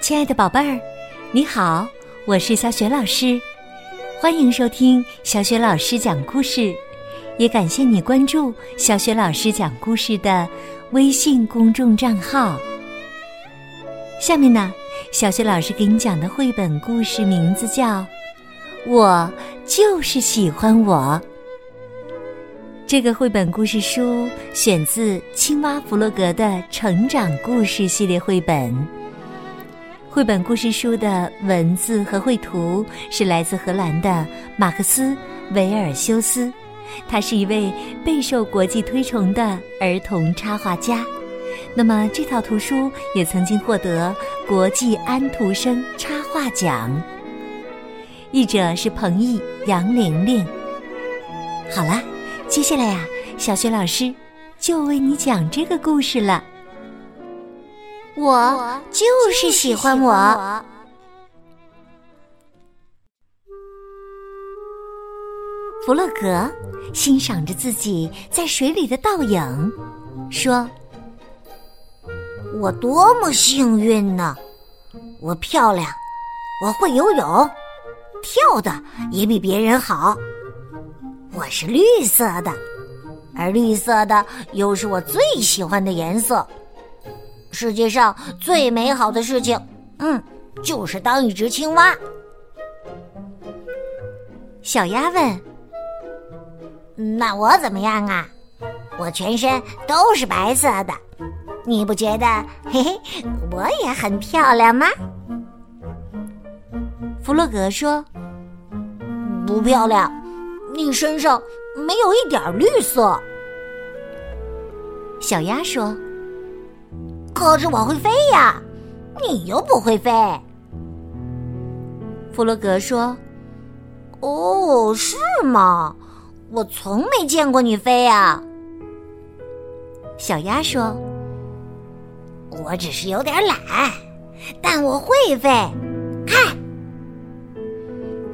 亲爱的宝贝儿，你好，我是小雪老师，欢迎收听小雪老师讲故事，也感谢你关注小雪老师讲故事的微信公众账号。下面呢，小雪老师给你讲的绘本故事名字叫《我就是喜欢我》。这个绘本故事书选自青蛙弗洛格的成长故事系列绘本。绘本故事书的文字和绘图是来自荷兰的马克思·维尔修斯，他是一位备受国际推崇的儿童插画家。那么这套图书也曾经获得国际安徒生插画奖。译者是彭毅、杨玲玲。好了。接下来呀，小雪老师就为你讲这个故事了。我就是喜欢我。弗洛格欣赏着自己在水里的倒影，说：“我多么幸运呢！我漂亮，我会游泳，跳的也比别人好。”我是绿色的，而绿色的又是我最喜欢的颜色。世界上最美好的事情，嗯，就是当一只青蛙。小鸭问：“那我怎么样啊？我全身都是白色的，你不觉得嘿嘿，我也很漂亮吗？”弗洛格说：“不漂亮。”你身上没有一点绿色，小鸭说：“可是我会飞呀，你又不会飞。”弗洛格说：“哦，是吗？我从没见过你飞呀。”小鸭说：“我只是有点懒，但我会飞。看，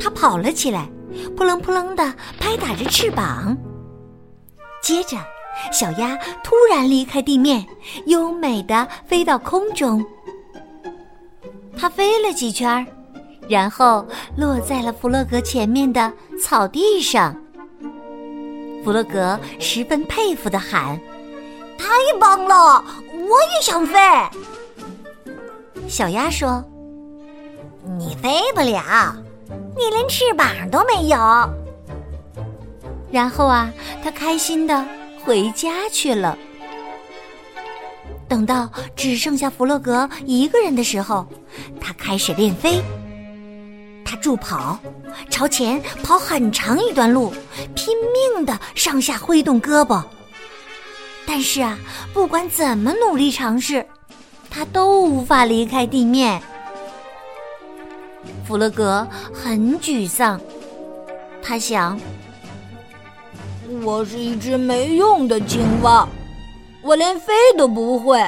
它跑了起来。”扑棱扑棱的拍打着翅膀，接着，小鸭突然离开地面，优美的飞到空中。它飞了几圈，然后落在了弗洛格前面的草地上。弗洛格十分佩服的喊：“太棒了！我也想飞。”小鸭说：“你飞不了。”你连翅膀都没有。然后啊，他开心的回家去了。等到只剩下弗洛格一个人的时候，他开始练飞。他助跑，朝前跑很长一段路，拼命的上下挥动胳膊。但是啊，不管怎么努力尝试，他都无法离开地面。弗洛格很沮丧，他想：“我是一只没用的青蛙，我连飞都不会。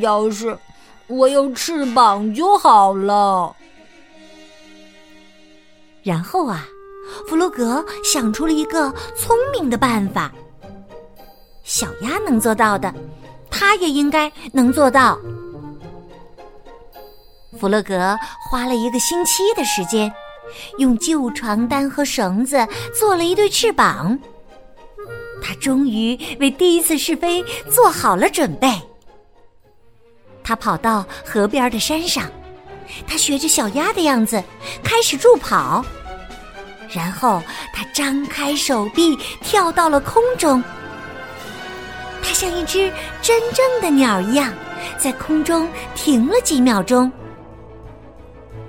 要是我有翅膀就好了。”然后啊，弗洛格想出了一个聪明的办法。小鸭能做到的，他也应该能做到。弗洛格花了一个星期的时间，用旧床单和绳子做了一对翅膀。他终于为第一次试飞做好了准备。他跑到河边的山上，他学着小鸭的样子开始助跑，然后他张开手臂跳到了空中。他像一只真正的鸟一样，在空中停了几秒钟。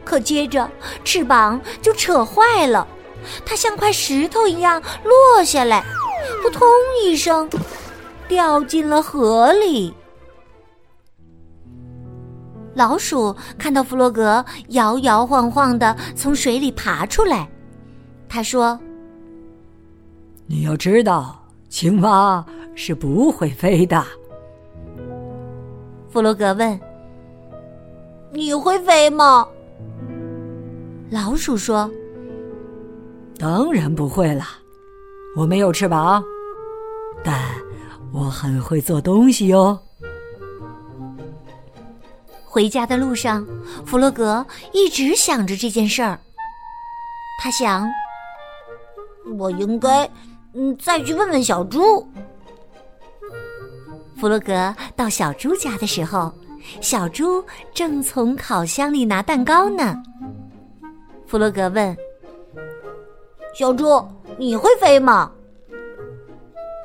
可接着翅膀就扯坏了，它像块石头一样落下来，扑通一声，掉进了河里。老鼠看到弗洛格摇摇晃晃的从水里爬出来，他说：“你要知道，青蛙是不会飞的。”弗洛格问：“你会飞吗？”老鼠说：“当然不会了，我没有翅膀，但我很会做东西哟。”回家的路上，弗洛格一直想着这件事儿。他想，我应该嗯再去问问小猪。弗洛格到小猪家的时候，小猪正从烤箱里拿蛋糕呢。弗洛格问：“小猪，你会飞吗？”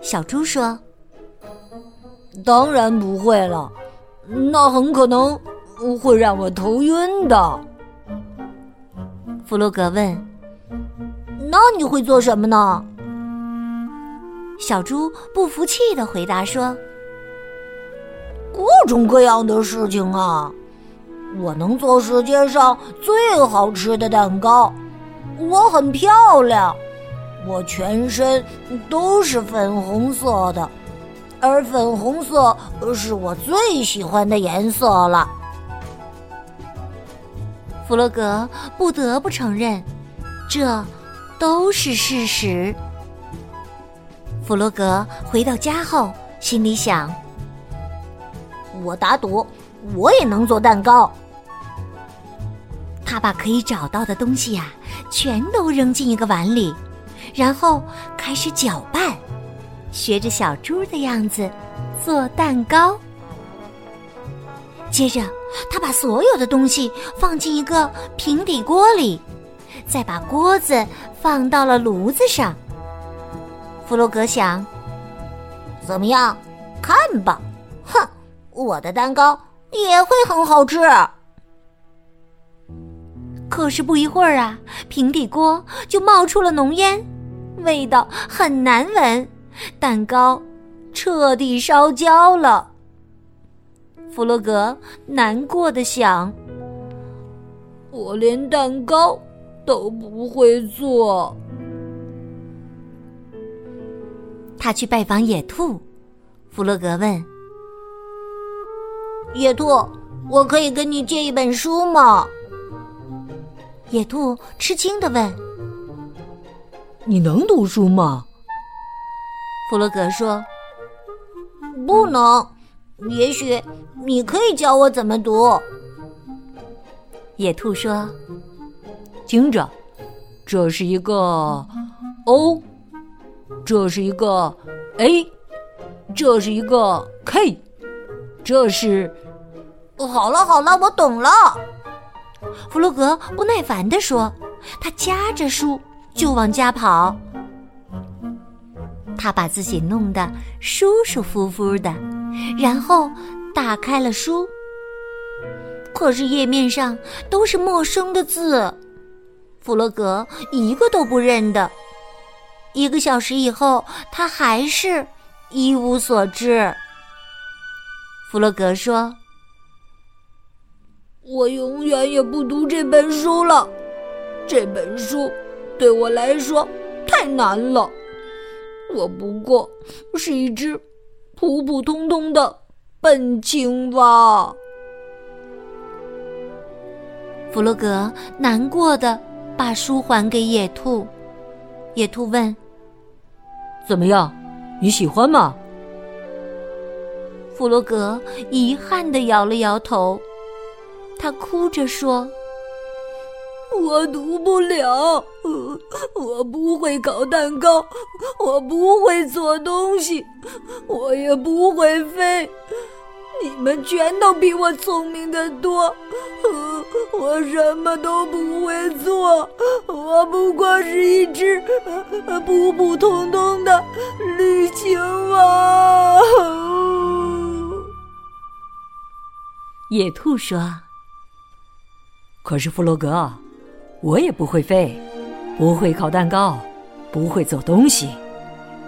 小猪说：“当然不会了，那很可能会让我头晕的。”弗洛格问：“那你会做什么呢？”小猪不服气的回答说。各种各样的事情啊！我能做世界上最好吃的蛋糕，我很漂亮，我全身都是粉红色的，而粉红色是我最喜欢的颜色了。弗洛格不得不承认，这都是事实。弗洛格回到家后，心里想。我打赌，我也能做蛋糕。他把可以找到的东西呀，全都扔进一个碗里，然后开始搅拌，学着小猪的样子做蛋糕。接着，他把所有的东西放进一个平底锅里，再把锅子放到了炉子上。弗洛格想：怎么样？看吧，哼！我的蛋糕也会很好吃。可是不一会儿啊，平底锅就冒出了浓烟，味道很难闻，蛋糕彻底烧焦了。弗洛格难过的想：“我连蛋糕都不会做。”他去拜访野兔，弗洛格问。野兔，我可以跟你借一本书吗？野兔吃惊的问：“你能读书吗？”弗洛格说：“不能。也许你可以教我怎么读。”野兔说：“听着，这是一个 O，这是一个 A，这是一个 K。”这是，好了好了，我懂了。弗洛格不耐烦地说：“他夹着书就往家跑。他把自己弄得舒舒服服的，然后打开了书。可是页面上都是陌生的字，弗洛格一个都不认得。一个小时以后，他还是一无所知。”弗洛格说：“我永远也不读这本书了，这本书对我来说太难了。我不过是一只普普通通的笨青蛙。”弗洛格难过的把书还给野兔。野兔问：“怎么样？你喜欢吗？”弗洛格遗憾的摇了摇头，他哭着说：“我读不了，我不会烤蛋糕，我不会做东西，我也不会飞。你们全都比我聪明的多，我什么都不会做，我不过是一只普普通通的绿青蛙。”野兔说：“可是弗洛格，我也不会飞，不会烤蛋糕，不会做东西，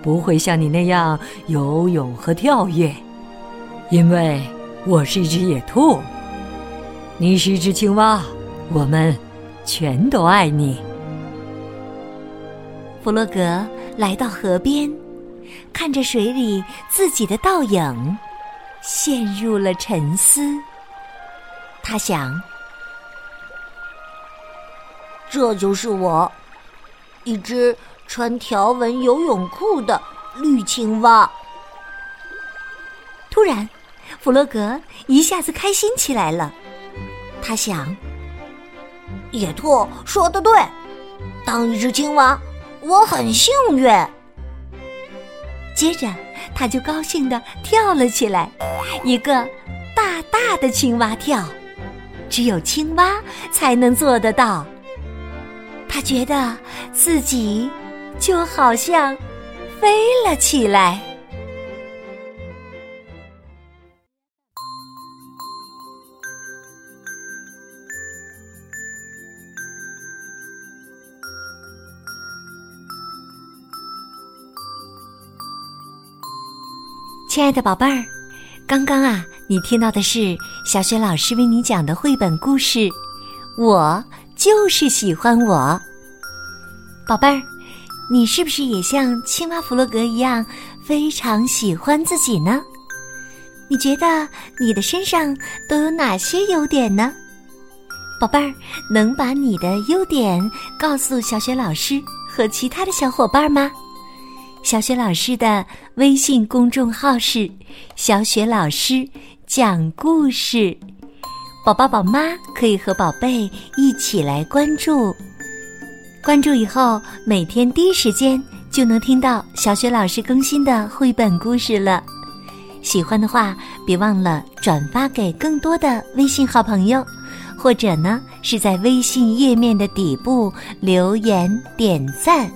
不会像你那样游泳和跳跃，因为我是一只野兔。你是一只青蛙，我们全都爱你。”弗洛格来到河边，看着水里自己的倒影，陷入了沉思。他想：“这就是我，一只穿条纹游泳裤的绿青蛙。”突然，弗洛格一下子开心起来了。他想，野兔说的对，当一只青蛙，我很幸运。接着，他就高兴地跳了起来，一个大大的青蛙跳，只有青蛙才能做得到。他觉得自己就好像飞了起来。亲爱的宝贝儿，刚刚啊，你听到的是小雪老师为你讲的绘本故事。我就是喜欢我，宝贝儿，你是不是也像青蛙弗洛格一样非常喜欢自己呢？你觉得你的身上都有哪些优点呢？宝贝儿，能把你的优点告诉小雪老师和其他的小伙伴吗？小雪老师的微信公众号是“小雪老师讲故事”，宝宝宝妈可以和宝贝一起来关注。关注以后，每天第一时间就能听到小雪老师更新的绘本故事了。喜欢的话，别忘了转发给更多的微信好朋友，或者呢是在微信页面的底部留言点赞。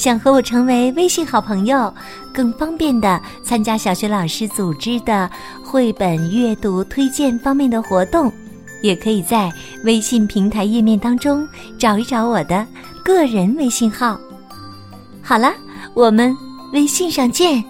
想和我成为微信好朋友，更方便的参加小学老师组织的绘本阅读推荐方面的活动，也可以在微信平台页面当中找一找我的个人微信号。好了，我们微信上见。